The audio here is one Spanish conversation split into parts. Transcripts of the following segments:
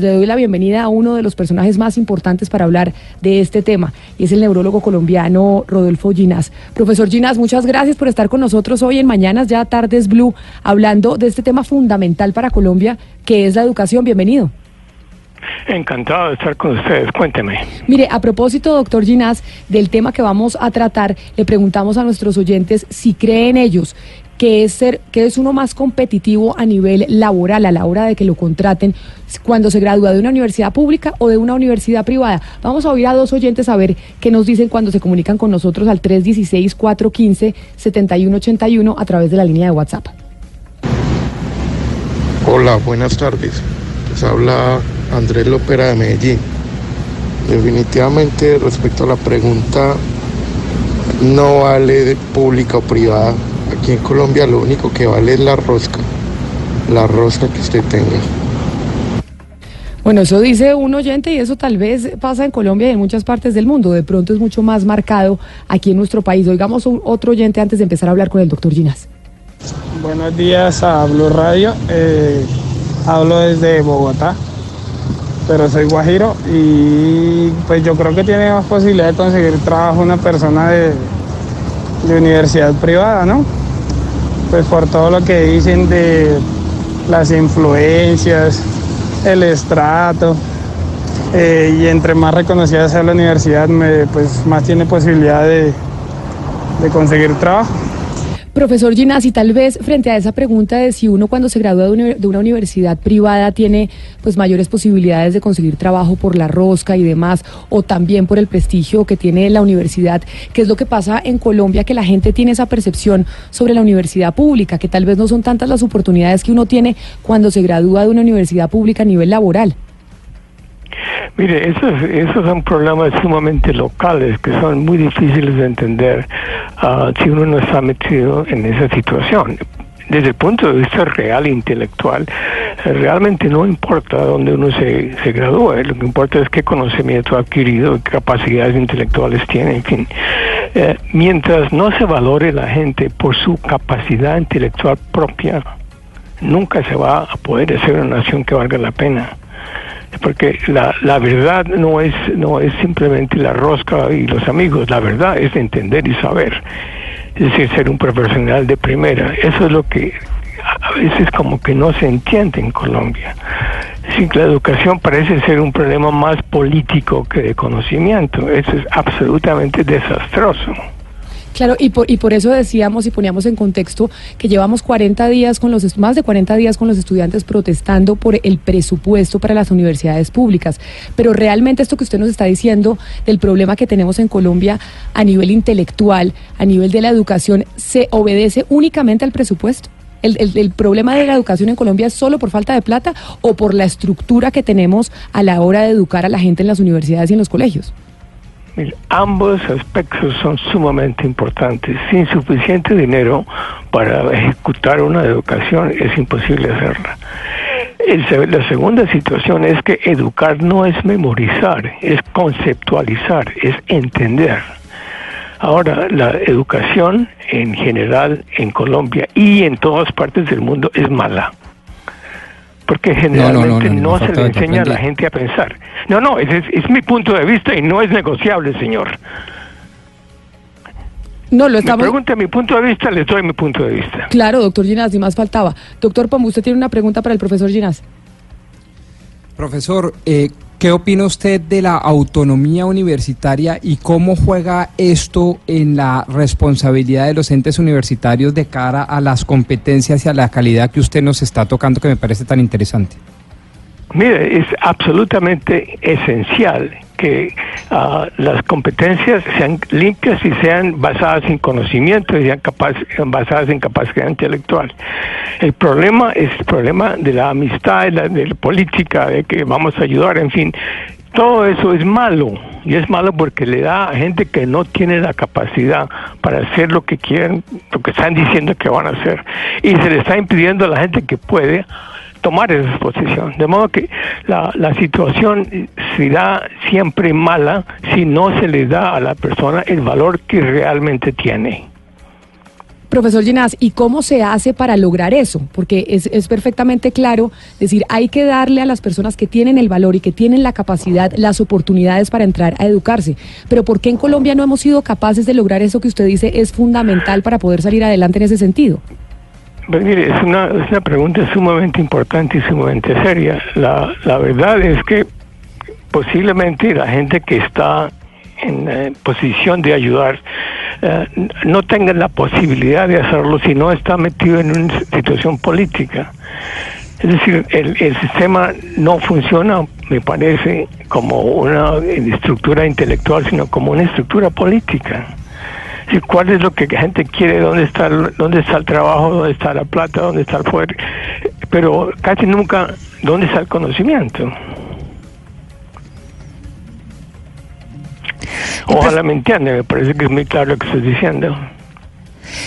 Le doy la bienvenida a uno de los personajes más importantes para hablar de este tema, y es el neurólogo colombiano Rodolfo Ginás. Profesor Ginás, muchas gracias por estar con nosotros hoy en Mañanas Ya Tardes Blue, hablando de este tema fundamental para Colombia, que es la educación. Bienvenido. Encantado de estar con ustedes, cuénteme. Mire, a propósito, doctor Ginás, del tema que vamos a tratar, le preguntamos a nuestros oyentes si creen ellos que es ser, que es uno más competitivo a nivel laboral a la hora de que lo contraten cuando se gradúa de una universidad pública o de una universidad privada. Vamos a oír a dos oyentes a ver qué nos dicen cuando se comunican con nosotros al 316-415-7181 a través de la línea de WhatsApp. Hola, buenas tardes. Les habla Andrés Lopera de Medellín. Definitivamente respecto a la pregunta, no vale pública o privada Aquí en Colombia lo único que vale es la rosca, la rosca que usted tenga. Bueno, eso dice un oyente y eso tal vez pasa en Colombia y en muchas partes del mundo. De pronto es mucho más marcado aquí en nuestro país. Oigamos un otro oyente antes de empezar a hablar con el doctor Ginás. Buenos días a Blue Radio. Eh, hablo desde Bogotá, pero soy guajiro y pues yo creo que tiene más posibilidad de conseguir trabajo una persona de, de universidad privada, ¿no? Pues por todo lo que dicen de las influencias, el estrato, eh, y entre más reconocida sea la universidad, pues más tiene posibilidad de conseguir trabajo. Profesor Ginasi, tal vez frente a esa pregunta de si uno cuando se gradúa de una universidad privada tiene pues mayores posibilidades de conseguir trabajo por la rosca y demás, o también por el prestigio que tiene la universidad, ¿qué es lo que pasa en Colombia? Que la gente tiene esa percepción sobre la universidad pública, que tal vez no son tantas las oportunidades que uno tiene cuando se gradúa de una universidad pública a nivel laboral. Mire, esos, esos son problemas sumamente locales que son muy difíciles de entender uh, si uno no está metido en esa situación. Desde el punto de vista real e intelectual, realmente no importa dónde uno se, se gradúe, lo que importa es qué conocimiento ha adquirido, qué capacidades intelectuales tiene, en fin. Eh, mientras no se valore la gente por su capacidad intelectual propia, nunca se va a poder hacer una nación que valga la pena porque la, la verdad no es, no es simplemente la rosca y los amigos, la verdad es entender y saber, es decir, ser un profesional de primera. Eso es lo que a veces como que no se entiende en Colombia. Sí, la educación parece ser un problema más político que de conocimiento. Eso es absolutamente desastroso. Claro, y por, y por eso decíamos y poníamos en contexto que llevamos 40 días con los más de 40 días con los estudiantes protestando por el presupuesto para las universidades públicas. Pero realmente esto que usted nos está diciendo del problema que tenemos en Colombia a nivel intelectual, a nivel de la educación, ¿se obedece únicamente al presupuesto? El, el, problema de la educación en Colombia es solo por falta de plata o por la estructura que tenemos a la hora de educar a la gente en las universidades y en los colegios? Ambos aspectos son sumamente importantes. Sin suficiente dinero para ejecutar una educación es imposible hacerla. la segunda situación es que educar no es memorizar, es conceptualizar, es entender. Ahora, la educación en general en Colombia y en todas partes del mundo es mala porque generalmente no, se le enseña a la gente a pensar. No, no, ese es, mi punto de vista y no es negociable, señor. No, lo estamos... Me pregunta mi punto de vista, le doy mi punto de vista. Claro, doctor Ginás, y más faltaba. Doctor Pomo, usted tiene una pregunta para el profesor Ginás. Profesor, eh, ¿Qué opina usted de la autonomía universitaria y cómo juega esto en la responsabilidad de los entes universitarios de cara a las competencias y a la calidad que usted nos está tocando que me parece tan interesante? Mire, es absolutamente esencial que ah, las competencias sean limpias y sean basadas en conocimiento y sean basadas en capacidad intelectual. El problema es el problema de la amistad, de la, de la política, de que vamos a ayudar, en fin. Todo eso es malo y es malo porque le da a gente que no tiene la capacidad para hacer lo que quieren, lo que están diciendo que van a hacer y se le está impidiendo a la gente que puede tomar esa posición. De modo que la, la situación será siempre mala si no se le da a la persona el valor que realmente tiene. Profesor Ginás, ¿y cómo se hace para lograr eso? Porque es, es, perfectamente claro decir, hay que darle a las personas que tienen el valor y que tienen la capacidad, las oportunidades para entrar a educarse. Pero ¿por qué en Colombia no hemos sido capaces de lograr eso que usted dice es fundamental para poder salir adelante en ese sentido? Pues mire, es una, es una pregunta sumamente importante y sumamente seria. La, la verdad es que posiblemente la gente que está en eh, posición de ayudar eh, no tenga la posibilidad de hacerlo si no está metido en una situación política. Es decir, el, el sistema no funciona, me parece, como una estructura intelectual, sino como una estructura política. ¿Cuál es lo que la gente quiere? ¿Dónde está, el, ¿Dónde está el trabajo? ¿Dónde está la plata? ¿Dónde está el poder? Pero casi nunca, ¿dónde está el conocimiento? Ojalá me entiende, me parece que es muy claro lo que estoy diciendo.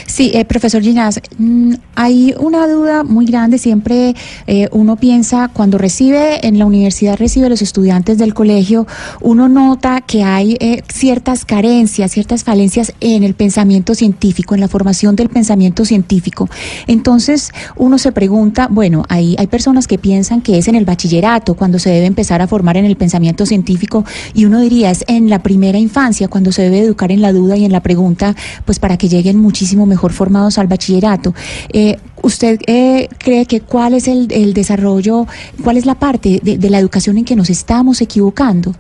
Sí, eh, profesor Ginás, mm, hay una duda muy grande. Siempre eh, uno piensa, cuando recibe en la universidad, recibe los estudiantes del colegio, uno nota que hay eh, ciertas carencias, ciertas falencias en el pensamiento científico, en la formación del pensamiento científico. Entonces, uno se pregunta, bueno, hay, hay personas que piensan que es en el bachillerato cuando se debe empezar a formar en el pensamiento científico, y uno diría es en la primera infancia cuando se debe educar en la duda y en la pregunta, pues para que lleguen muchísimo mejor formados al bachillerato. Eh, ¿Usted eh, cree que cuál es el, desarrollo, cuál es la parte de, de, la educación en que nos estamos equivocando?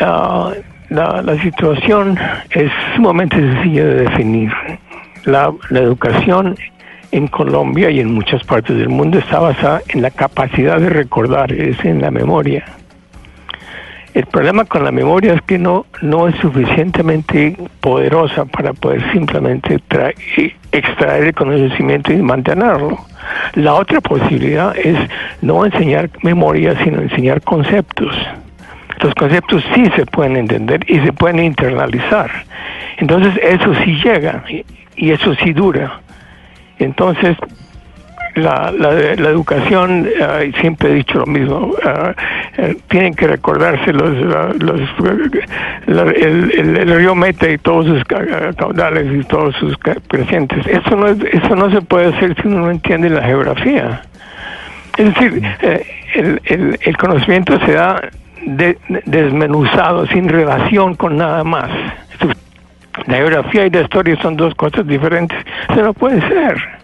Uh, la, la, situación es sumamente sencilla de definir. La, la educación en Colombia y en muchas partes del mundo está basada en la capacidad de recordar, es en la memoria. El problema con la memoria es que no, no es suficientemente poderosa para poder simplemente extraer el conocimiento y mantenerlo. La otra posibilidad es no enseñar memoria, sino enseñar conceptos. Los conceptos sí se pueden entender y se pueden internalizar. Entonces eso sí llega y eso sí dura. Entonces, la, la, la educación, uh, siempre he dicho lo mismo, uh, uh, tienen que recordarse los, los el, el, el, río Meta y todos sus caudales y todos sus crecientes. Eso no, es, eso no se puede hacer si uno no entiende la geografía. Es decir, eh, el, el, el, conocimiento se da de, desmenuzado, sin relación con nada más. La geografía y la historia son dos cosas diferentes. Eso no puede ser.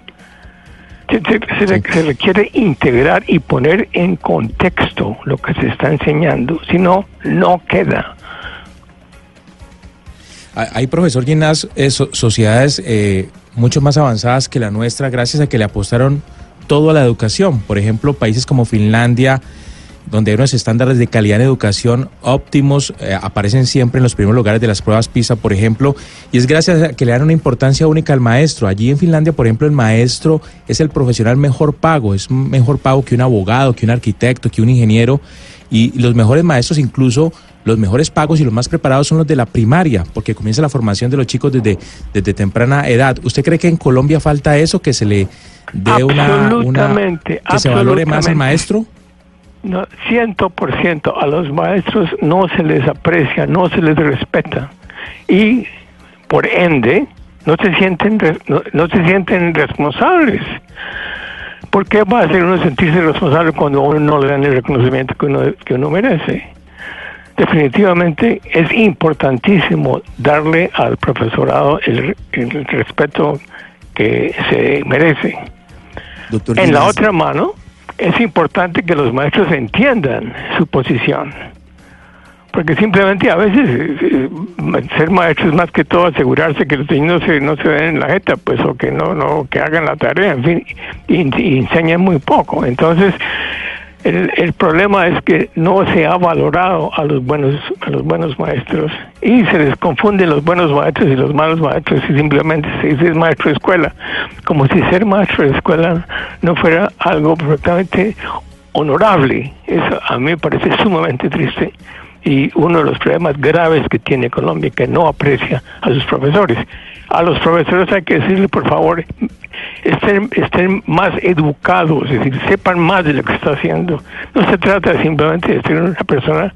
Se, se, se, se, requiere integrar y poner en contexto lo que se está enseñando, si no, no queda. Hay, profesor Ginás, eh, so, sociedades eh, mucho más avanzadas que la nuestra gracias a que le apostaron todo a la educación. Por ejemplo, países como Finlandia, donde hay unos estándares de calidad en educación óptimos, eh, aparecen siempre en los primeros lugares de las pruebas PISA, por ejemplo, y es gracias a que le dan una importancia única al maestro. Allí en Finlandia, por ejemplo, el maestro es el profesional mejor pago, es mejor pago que un abogado, que un arquitecto, que un ingeniero, y los mejores maestros incluso los mejores pagos y los más preparados son los de la primaria, porque comienza la formación de los chicos desde, desde temprana edad. ¿Usted cree que en Colombia falta eso, que se le dé una, una que se valore más al maestro? No, ciento por ciento a los maestros no se les aprecia, no se les respeta y por ende no se sienten no, no se sienten responsables. ¿Por qué va a ser uno sentirse responsable cuando uno no le dan el reconocimiento que uno, que uno merece? Definitivamente es importantísimo darle al profesorado el, el respeto que se merece. Doctor en la otra mano, es importante que los maestros entiendan su posición. Porque simplemente a veces eh, ser maestro es más que todo asegurarse que los niños no se, no se den en la jeta, pues, o que no, no, que hagan la tarea, en fin, y enseñan muy poco. Entonces, el, el, problema es que no se ha valorado a los buenos a los buenos maestros. Y se les confunden los buenos maestros y los malos maestros y simplemente se dice maestro de escuela como si ser maestro de escuela no fuera algo perfectamente honorable. Eso a mí me parece sumamente triste y uno de los problemas graves que tiene Colombia, que no aprecia a sus profesores. A los profesores hay que decirle, por favor, estén, más educados, es decir, sepan más de lo que está haciendo. No se trata simplemente de ser una persona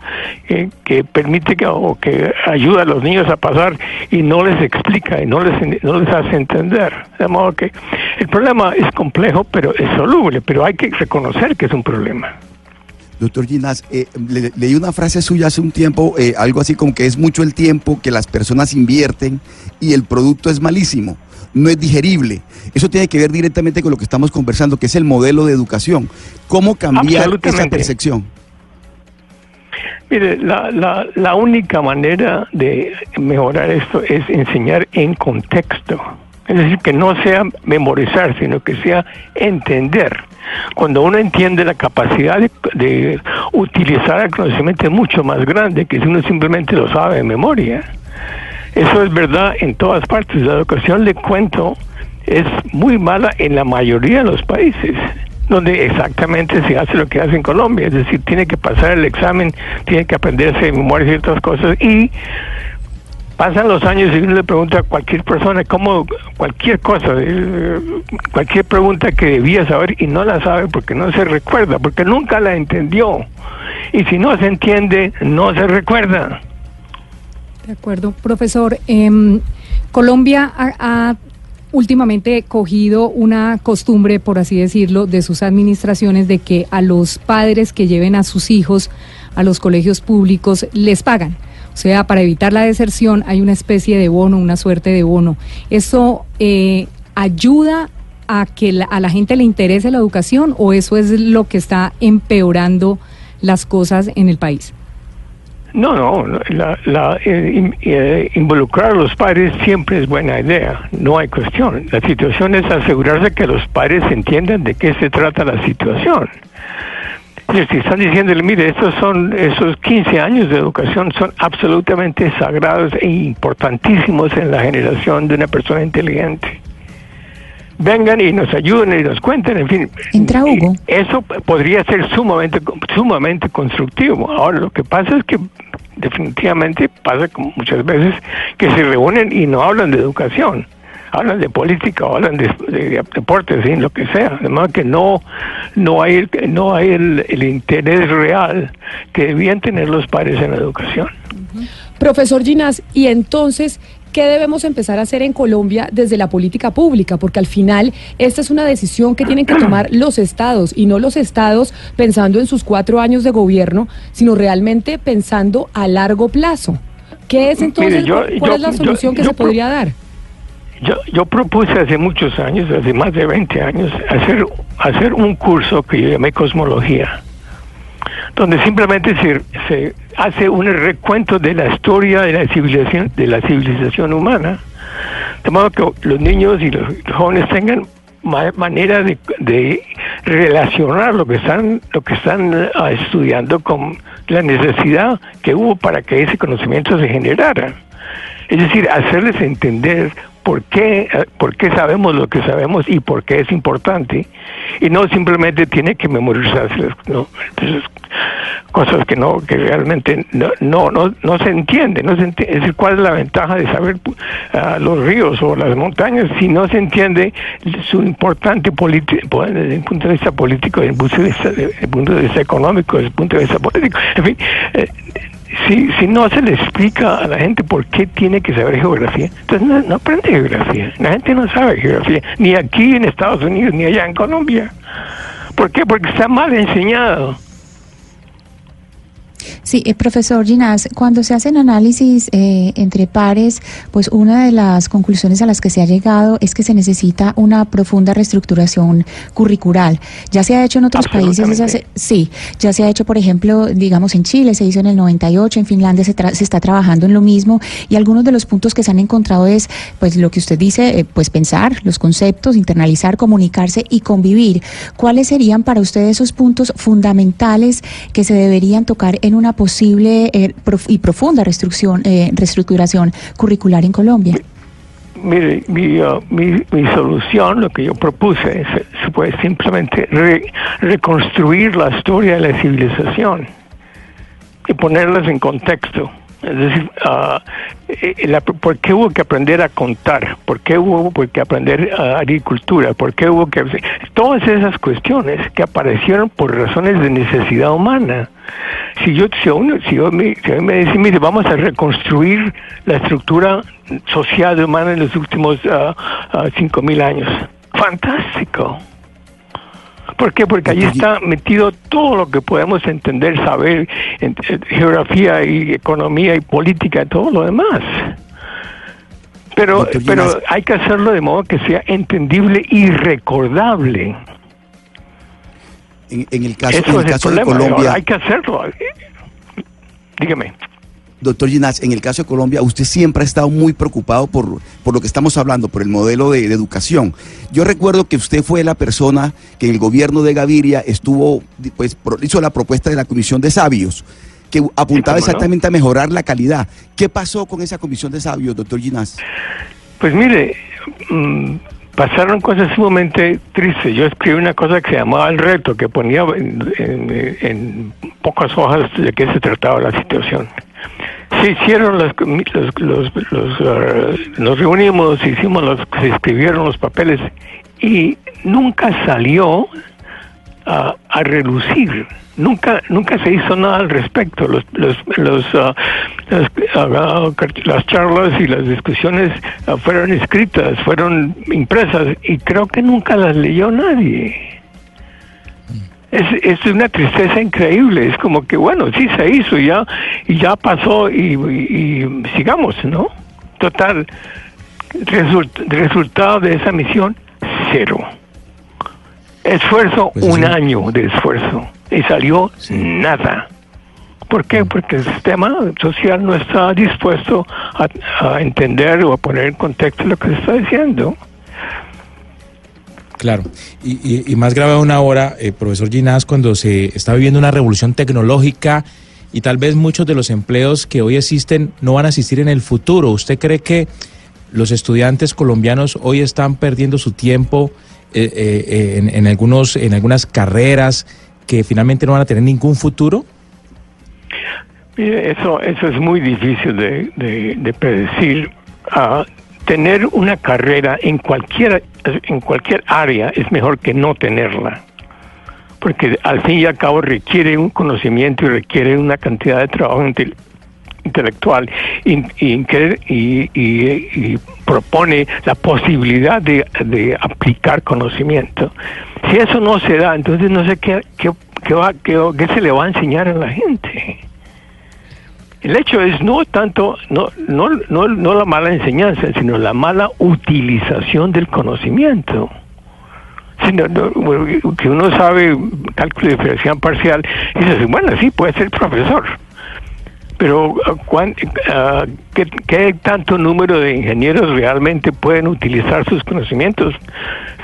eh, que permite que, o que ayuda a los niños a pasar y no les explica y no les hace entender. De modo que el problema es complejo, pero es soluble, pero hay que reconocer que es un problema. Doctor Ginás, eh, leí una frase suya hace un tiempo, eh, algo así como que es mucho el tiempo que las personas invierten y el producto es malísimo, no es digerible. Eso tiene que ver directamente con lo que estamos conversando, que es el modelo de educación. ¿Cómo cambiar esa percepción? Mire, la, la, la única manera de mejorar esto es enseñar en contexto. Es decir, que no sea memorizar, sino que sea entender. Cuando uno entiende la capacidad de, utilizar el conocimiento es mucho más grande que si uno simplemente lo sabe de memoria. Eso es verdad en todas partes. La educación, le cuento, es muy mala en la mayoría de los países donde exactamente se hace lo que hace en Colombia, es decir, tiene que pasar el examen, tiene que aprenderse de memoria ciertas cosas y pasan los años y uno le pregunta a cualquier persona como cualquier cosa, eh, cualquier pregunta que debía saber y no la sabe porque no se recuerda, porque nunca la entendió. Y si no se entiende, no se recuerda. De acuerdo, profesor. Em, Colombia ha, últimamente cogido una costumbre, por así decirlo, de sus administraciones de que a los padres que lleven a sus hijos a los colegios públicos les pagan. O sea, para evitar la deserción hay una especie de bono, una suerte de bono. ¿Eso eh, ayuda a que a la gente le interese la educación o eso es lo que está empeorando las cosas en el país? No, no, la, eh, eh, involucrar a los padres siempre es buena idea, no hay cuestión. La situación es asegurarse que los padres entiendan de qué se trata la situación si están diciéndole, mire, estos son, esos 15 años de educación son absolutamente sagrados e importantísimos en la generación de una persona inteligente. Vengan y nos ayuden y nos cuenten, en fin. Entra Hugo. Eso podría ser sumamente, sumamente constructivo. Ahora, lo que pasa es que definitivamente pasa como muchas veces que se reúnen y no hablan de educación hablan de política o hablan de, deportes, ¿sí? lo que sea. Además que no, no hay, no hay el, interés real que debían tener los padres en la educación. Profesor Ginás, y entonces, ¿qué debemos empezar a hacer en Colombia desde la política pública? Porque al final esta es una decisión que tienen que tomar los estados y no los estados pensando en sus cuatro años de gobierno, sino realmente pensando a largo plazo. ¿Qué es entonces? ¿Cuál es la solución que se podría dar? Yo, yo propuse hace muchos años, hace más de 20 años, hacer, hacer un curso que yo llamé Cosmología, donde simplemente se, hace un recuento de la historia de la civilización, de la civilización humana, de modo que los niños y los jóvenes tengan manera de, de, relacionar lo que están lo que están ah, estudiando con la necesidad que hubo para que ese conocimiento se generara. Es decir, hacerles entender por qué, eh, por qué sabemos lo que sabemos y por qué es importante. Y no simplemente tiene que memorizarse ¿no? cosas que no que realmente no no no, se entiende. No se Es decir, ¿cuál es la ventaja de saber uh, los ríos o las montañas si no se entiende su importante político desde el punto de vista político, desde el punto de vista, desde el punto de vista económico, desde el punto de vista político? En fin, eh, si, si no se le explica a la gente por qué tiene que saber geografía, entonces no, aprende geografía. La gente no sabe geografía, ni aquí en Estados Unidos, ni allá en Colombia. ¿Por qué? Porque está mal enseñado. Sí, eh, profesor Ginás, cuando se hacen análisis eh, entre pares, pues una de las conclusiones a las que se ha llegado es que se necesita una profunda reestructuración curricular. Ya se ha hecho en otros países, sí, ya se ha hecho, por ejemplo, digamos en Chile, se hizo en el 98, en Finlandia se, se está trabajando en lo mismo y algunos de los puntos que se han encontrado es, pues lo que usted dice, eh, pues pensar los conceptos, internalizar, comunicarse y convivir. ¿Cuáles serían para usted esos puntos fundamentales que se deberían tocar en una posible eh, y profunda reestructuración, eh, reestructuración curricular en Colombia? Mire, mi, uh, mi, mi, solución, lo que yo propuse, se puede simplemente reconstruir la historia de la civilización. y ponerlas en contexto. Es decir, eh, la- ¿por qué hubo que aprender a contar? ¿Por qué hubo que aprender a agricultura? ¿Por qué hubo que... Todas esas cuestiones que aparecieron por razones de necesidad humana. Si yo, si uno, si yo me, si me dice, mire, vamos a reconstruir la estructura social humana en los últimos ah, ah, cinco mil años. Fantástico. ¿Por qué? Porque allí está metido todo lo que podemos entender, saber, en, en geografía y economía y política y todo lo demás. Pero, Doctor pero hay que hacerlo de modo que sea entendible y recordable. En, en el caso, en Eso el es el caso de problema. Colombia, Hay que hacerlo. Dígame. Doctor Ginás, en el caso de Colombia, usted siempre ha estado muy preocupado por, por lo que estamos hablando, por el modelo de, de educación. Yo recuerdo que usted fue la persona que en el gobierno de Gaviria estuvo, pues, hizo la propuesta de la Comisión de Sabios, que apuntaba no. exactamente a mejorar la calidad. ¿Qué pasó con esa Comisión de Sabios, doctor Ginás? Pues mire, mm, pasaron cosas sumamente tristes. Yo escribí una cosa que se llamaba El Reto, que ponía en, en- en pocas hojas de qué se trataba la situación. Se hicieron las los, los, los, ah, nos reunimos, hicimos los, se escribieron los papeles y nunca salió a, a relucir. Nunca, nunca se hizo nada al respecto. Los, los, los, ah, las, ah, las charlas y las discusiones fueron escritas, fueron impresas y creo que nunca las leyó nadie. Es, es una tristeza increíble. Es como que, bueno, sí se hizo ya y ya pasó y, y- y sigamos, ¿no? Total, result- resultado de esa misión, cero. Esfuerzo, Pues un año de esfuerzo y salió nada. ¿Por qué? Porque el sistema social no está dispuesto a, a entender o a poner en contexto lo que se está diciendo. Claro, y, más grave aún ahora, eh, profesor Ginás, cuando se está viviendo una revolución tecnológica y tal vez muchos de los empleos que hoy existen no van a existir en el futuro. ¿Usted cree que los estudiantes colombianos hoy están perdiendo su tiempo eh, eh, en, algunos, en algunas carreras que finalmente no van a tener ningún futuro? Mire, eso, eso es muy difícil de predecir. Ah, tener una carrera en cualquier, en cualquier área es mejor que no tenerla. Porque al fin y al cabo requiere un conocimiento y requiere una cantidad de trabajo intel- intelectual y- y- y propone la posibilidad de, de aplicar conocimiento. Si eso no se da, entonces no sé qué, qué, qué va, qué, qué se le va a enseñar a la gente. El hecho es no tanto, no, no, no, no la mala enseñanza, sino la mala utilización del conocimiento. Sino, no, que uno sabe cálculo diferencial parcial y dice, bueno, sí, puede ser profesor. Pero ah, cuán- ah, ¿qué, qué tanto número de ingenieros realmente pueden utilizar sus conocimientos?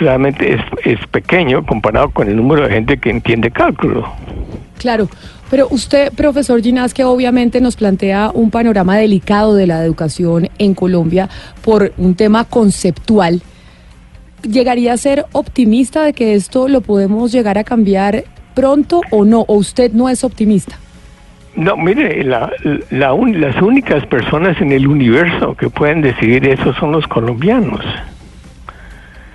Realmente es, es pequeño comparado con el número de gente que entiende cálculo. Claro, pero usted, profesor Ginás, que obviamente nos plantea un panorama delicado de la educación en Colombia por un tema conceptual, ¿llegaría a ser optimista de que esto lo podemos llegar a cambiar pronto o no? ¿O usted no es optimista? No, mire, la, un- las únicas personas en el universo que pueden decidir eso son los colombianos.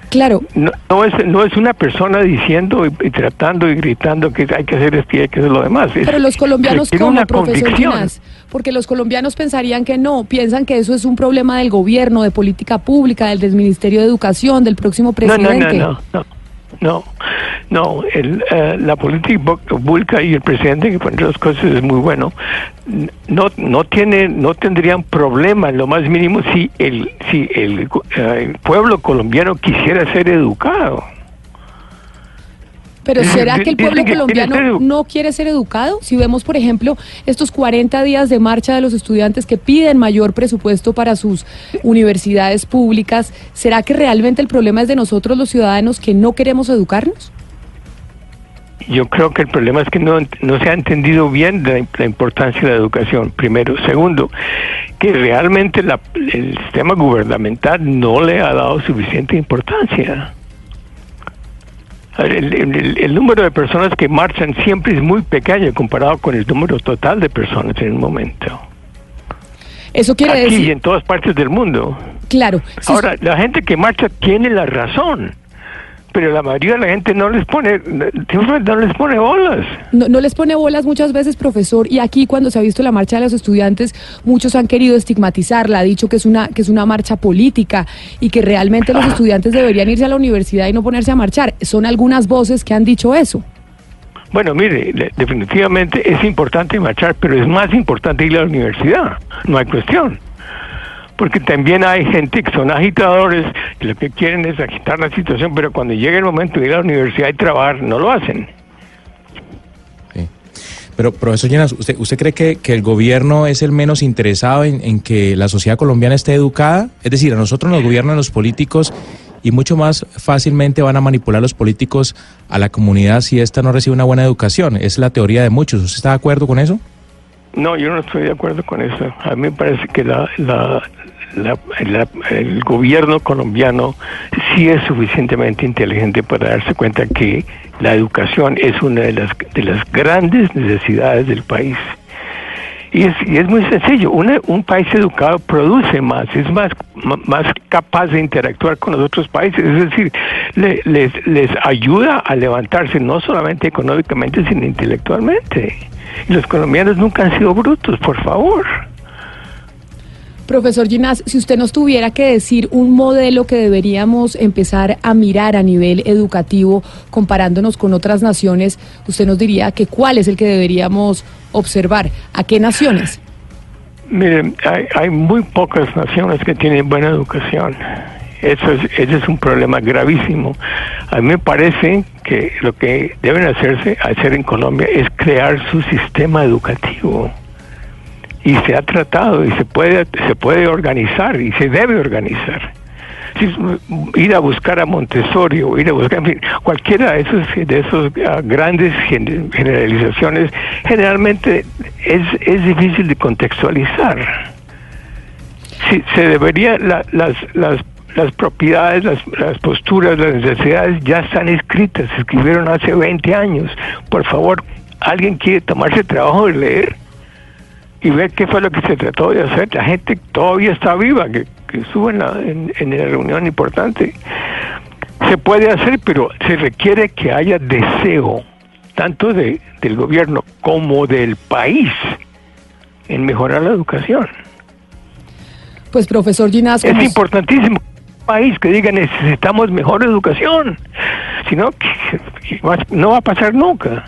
Claro, No, no es, no es una persona diciendo y, y tratando y gritando que hay que hacer esto y hay que hacer lo demás. Es- pero los colombianos como una profesor. Ginás, porque los colombianos pensarían que no, piensan que eso es un problema del gobierno, de política pública, del, del Ministerio de Educación, del próximo No, no, presidente. no, no, no, no, no, el, eh, la política pública y el presidente, que pone las cosas es muy bueno, no, no tiene, no tendrían problema lo más mínimo si el, si el, eh, el pueblo colombiano quisiera ser educado. Pero ¿será que el pueblo colombiano no quiere ser educado? Si vemos, por ejemplo, estos 40 días de marcha de los estudiantes que piden mayor presupuesto para sus universidades públicas, ¿será que realmente el problema es de nosotros los ciudadanos que no queremos educarnos? Yo creo que el problema es que no, no se ha entendido bien la, la importancia de la educación, primero. Segundo, que realmente la- el sistema gubernamental no le ha dado suficiente importancia. El, el- el número de personas que marchan siempre es muy pequeño comparado con el número total de personas en un momento. Eso quiere Aquí y decir, en todas partes del mundo. claro, si Ahora, la gente que marcha tiene la razón, pero la mayoría de la gente no les pone, no les pone bolas. no, no les pone bolas muchas veces, profesor, y aquí cuando se ha visto la marcha de los estudiantes, muchos han querido estigmatizarla, ha dicho que es una que es una marcha política y que realmente los estudiantes deberían irse a la universidad y no ponerse a marchar. Son algunas voces que han dicho eso. Bueno, mire, definitivamente es importante marchar, pero es más importante ir a la universidad, no hay cuestión. Porque también hay gente que son agitadores, que lo que quieren es agitar la situación, pero cuando llega el momento de ir a la universidad y trabajar, no lo hacen. Sí. Pero, profesor Llenas, ¿usted, usted cree que, que el gobierno es el menos interesado en, en que la sociedad colombiana esté educada? Es decir, a nosotros nos gobiernan los políticos y mucho más fácilmente van a manipular los políticos a la comunidad si ésta no recibe una buena educación. Es la teoría de muchos. ¿Usted está de acuerdo con eso? No, yo no estoy de acuerdo con eso. A mí me parece que la, el gobierno colombiano sí es suficientemente inteligente para darse cuenta que la educación es una de las, de las grandes necesidades del país. Y es, y es muy sencillo, un país educado produce más, es más, más capaz de interactuar con los otros países, es decir, le- les, les ayuda a levantarse no solamente económicamente, sino intelectualmente. Y los colombianos nunca han sido brutos, por favor. Profesor Ginás, si usted nos tuviera que decir un modelo que deberíamos empezar a mirar a nivel educativo, comparándonos con otras naciones, usted nos diría que cuál es el que deberíamos observar. ¿A qué naciones? Miren, hay, hay muy pocas naciones que tienen buena educación. Eso es, ese es un problema gravísimo. A mí me parece que lo que deben hacerse, hacer en Colombia es crear su sistema educativo. Y se ha tratado y se puede, se puede organizar y se debe organizar. Ir a buscar a Montessori ir a buscar, en fin, cualquiera de esos, de esos ah, grandes gen- generalizaciones, generalmente es, es difícil de contextualizar. Sí, se debería, la- las, las, las propiedades, las, las posturas, las necesidades ya están escritas, se escribieron hace 20 años. Por favor, ¿alguien quiere tomarse el trabajo de leer? y ver qué fue lo que se trató de hacer. La gente todavía está viva, que, que estuvo en la, en, en la reunión importante. Se puede hacer, pero se requiere que haya deseo, tanto de, del gobierno como del país, en mejorar la educación. Pues profesor Ginás, Es importantísimo país que diga necesitamos mejor educación, si no, que- no va a pasar nunca.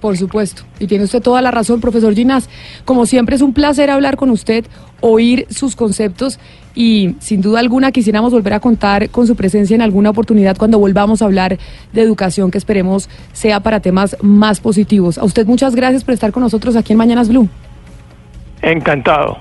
Por supuesto, y tiene usted toda la razón, profesor Ginás. Como siempre es un placer hablar con usted, oír sus conceptos y sin duda alguna quisiéramos volver a contar con su presencia en alguna oportunidad cuando volvamos a hablar de educación que esperemos sea para temas más positivos. A usted muchas gracias por estar con nosotros aquí en Mañanas Blue. Encantado.